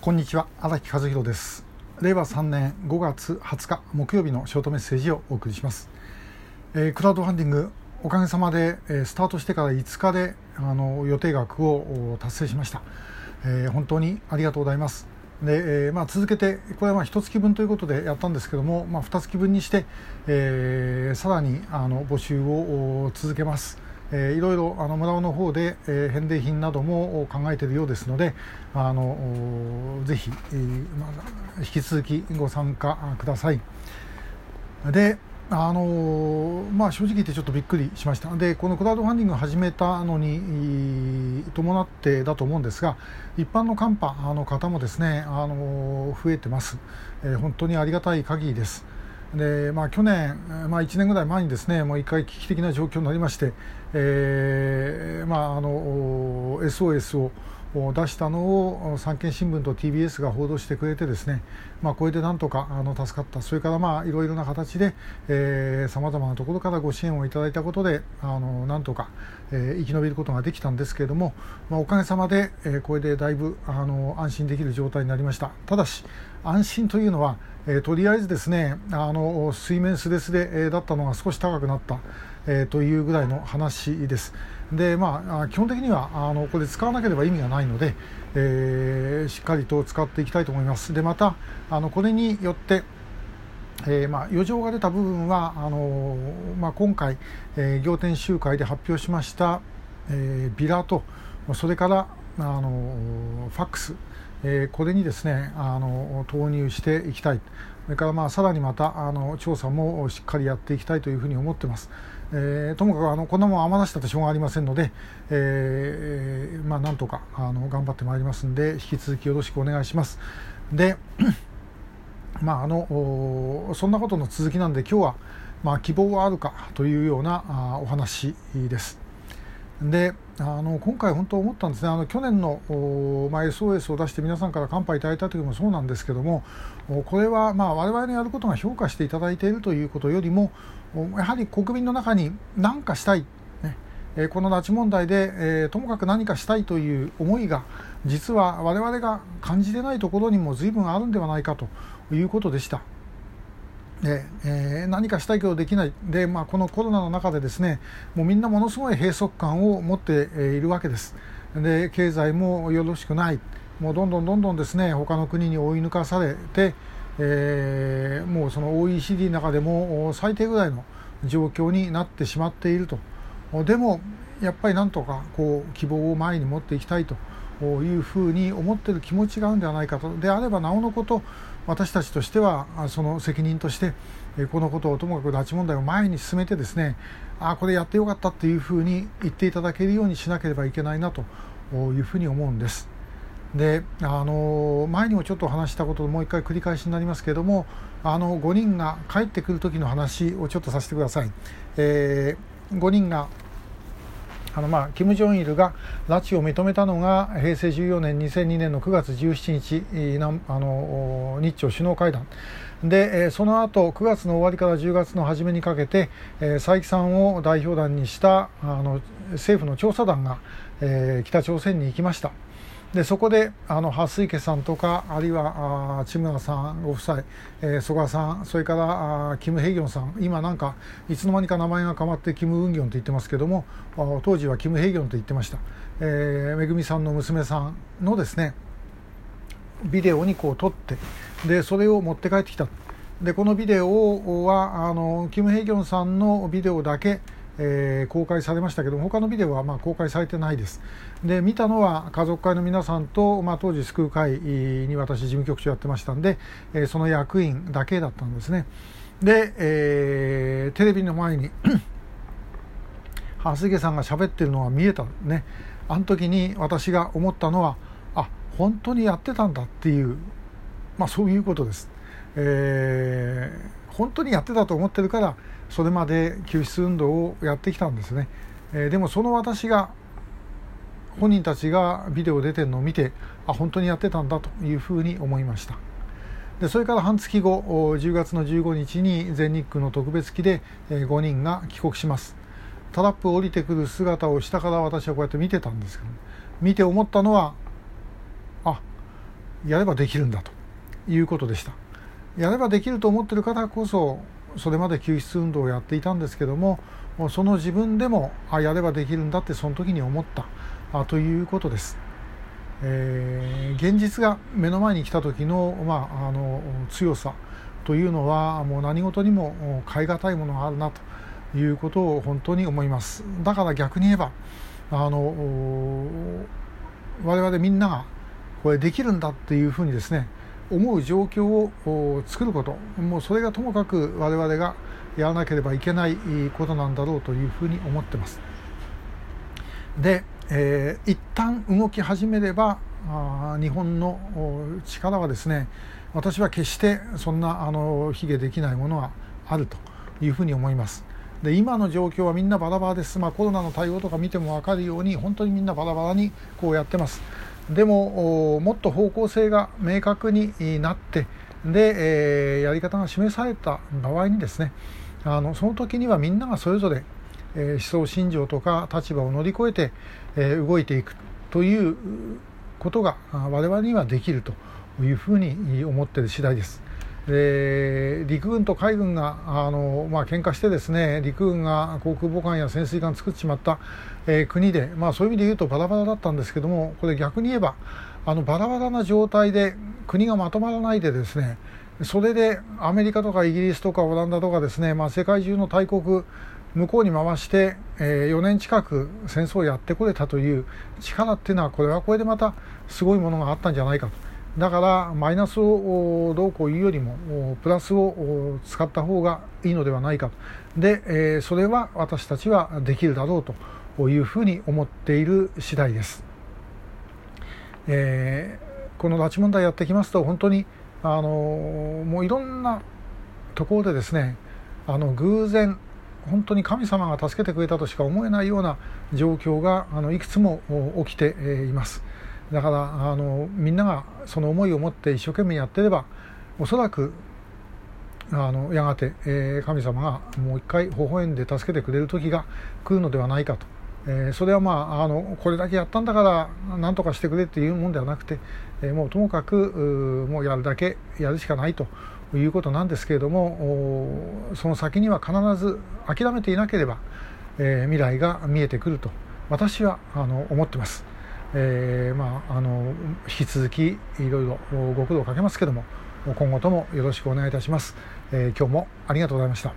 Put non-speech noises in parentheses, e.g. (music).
こんにちは荒木和弘です。令和3年5月20日木曜日のショートメッセージをお送りします、えー、クラウドファンディングおかげさまで、えー、スタートしてから5日であの予定額を達成しました、えー、本当にありがとうございます。で、えまあ、続けてこれはまあ1月分ということでやったんですけども、まあ、2月分にして、え、さらにあの募集を続けます。えー、いろいろあの村尾の方で、えー、返礼品なども考えているようですのであのぜひ、えー、引き続きご参加ください。であのまあ、正直言ってちょっとびっくりしましたでこのクラウドファンディングを始めたのに伴ってだと思うんですが一般のカンパの方もですねあの増えてます、えー、本当にありがたい限りです。でまあ、去年、まあ、1年ぐらい前にですねもう1回危機的な状況になりまして、えーまあ、あの SOS を出したのを産経新聞と TBS が報道してくれてですね、まあ、これでなんとかあの助かったそれからまあいろいろな形でさまざまなところからご支援をいただいたことであのなんとか、えー、生き延びることができたんですけれども、まあ、おかげさまで、えー、これでだいぶあの安心できる状態になりましたただし安心というのは、えー、とりあえずですねあの水面すれすれ、だったのが少し高くなった、えー、というぐらいの話です。でまあ、基本的にはあのこれ使わなければ意味がないので、えー、しっかりと使っていきたいと思います。でまたあのこれによってえーまあ、余剰が出た部分はあのまあ、今回、えー、仰天集会で発表しました、え、ビラとそれからあのファックス、え、これにですねあの投入していきたいそれからまあさらにまたあの調査もしっかりやっていきたいというふうに思っています。えー、ともかくあのこんなもん余らせたってしょうがありませんので、えー、まあ、なんとかあの頑張ってまいりますんで引き続きよろしくお願いします。で (clears throat) まああのそんなことの続きなんで今日は、まあ、希望はあるかというようなあお話です。であの今回、本当思ったんですね、あの去年の、まあ、SOS を出して皆さんから乾杯いただいた時もそうなんですけども、これはまあ我々のやることが評価していただいているということよりも、やはり国民の中に何かしたい、ね。えこの拉致問題で、え、ともかく何かしたいという思いが、実は我々が感じてないところにも随分あるんではないかということでした。でえー、何かしたいけどできない。で、まあ、このコロナの中でですねもうみんなものすごい閉塞感を持っているわけです。で経済もよろしくない。もうどんどんどんどんですね他の国に追い抜かされて、えー、もうその OECD の中でも最低ぐらいの状況になってしまっていると。でもやっぱりなんとかこう希望を前に持っていきたいというふうに思っている気持ちがあるんではないかとであればなおのこと私たちとしてはその責任としてこのことをともかく拉致問題を前に進めてですねあこれやってよかったっていうふうに言っていただけるようにしなければいけないなというふうに思うんです。であの前にもちょっと話したこともう一回繰り返しになりますけれどもあの5人が帰ってくる時の話をちょっとさせてください。えー、5人があのまあ金正日が拉致を認めたのが平成14年2002年の9月17日あの日朝首脳会談でその後9月の終わりから10月の初めにかけて佐伯さんを代表団にしたあの政府の調査団が北朝鮮に行きました。でそこであの蓮池さんとかあるいはあ千村さんご夫妻、えー、曽我さんそれからあキム・ヘギョンさん今なんかいつの間にか名前が変わってキム・ウンギョンと言ってますけども当時はキム・ヘギョンと言ってました、えー、めぐみさんの娘さんのですねビデオにこう撮ってでそれを持って帰ってきた。でこのビデオはあのキム・ヘギョンさんのビデオだけえー、公開されましたけど他のビデオはま公開されてないです。で見たのは家族会の皆さんと、まあ、当時救う会に私事務局長やってましたんで、え、その役員だけだったんですね。で、えー、テレビの前に蓮池さんが喋ってるのが見えたね。あの時に私が思ったのはあ本当にやってたんだっていうまあそういうことです、えー、本当にやってたと思ってるからそれまで救出運動をやってきたんですね、えー、でもその私が本人たちがビデオ出てるのを見てあ本当にやってたんだというふうに思いました。でそれから半月後10月の15日に全日空の特別機で5人が帰国します。タラップを降りてくる姿を下から私はこうやって見てたんですけど見て思ったのはあやればできるんだということでした。やればできると思ってる方こそそれまで救出運動をやっていたんですけどもその自分でもあやればできるんだってその時に思った。あということです、えー、現実が目の前に来た時の,、まあ、あの強さ。というのはもう何事にも変え難いものがあるなということを本当に思います。だから逆に言えばあの我々みんながこれできるんだっていうふうにですね思う状況を作ることもうそれがともかく我々がやらなければいけないことなんだろうというふうに思ってます。で、えー、一旦動き始めればあ日本の力はですね私は決してそんなあの卑下できないものはあるというふうに思います。で今の状況はみんなバラバラです、まあ、コロナの対応とか見ても分かるように本当にみんなバラバラにこうやってます。でももっと方向性が明確になってで、えー、やり方が示された場合にですねあのその時にはみんながそれぞれ、えー、思想信条とか立場を乗り越えて、えー、動いていくということが我々にはできるというふうに思っている次第です。で陸軍と海軍があの、まあ喧嘩してですね陸軍が航空母艦や潜水艦作ってしまった、えー、国で、まあ、そういう意味で言うとバラバラだったんですけどもこれ逆に言えばあのバラバラな状態で国がまとまらないでですねそれでアメリカとかイギリスとかオランダとかですね、まあ、世界中の大国向こうに回して、えー、4年近く戦争をやってこれたという力っていうのはこれはこれでまたすごいものがあったんじゃないかと。だからマイナスをどうこう言うよりもプラスを使った方がいいのではないかで、えー、それは私たちはできるだろうというふうに思っている次第です。えー、この拉致問題やってきますと本当にあのもういろんなところでですねあの偶然本当に神様が助けてくれたとしか思えないような状況があのいくつも起きています。だからあのみんながその思いを持って一生懸命やってればおそらくあのやがて、えー、神様がもう一回微笑んで助けてくれる時が来るのではないかと、えー、それはまああのこれだけやったんだから何とかしてくれっていうもんではなくて、えー、もうともかくもうやるだけやるしかないということなんですけれどもその先には必ず諦めていなければ、え未来が見えてくると私はあの思ってます。えー、まあ、あの引き続きいろいろご苦労をかけますけども今後ともよろしくお願いいたします、えー、今日もありがとうございました。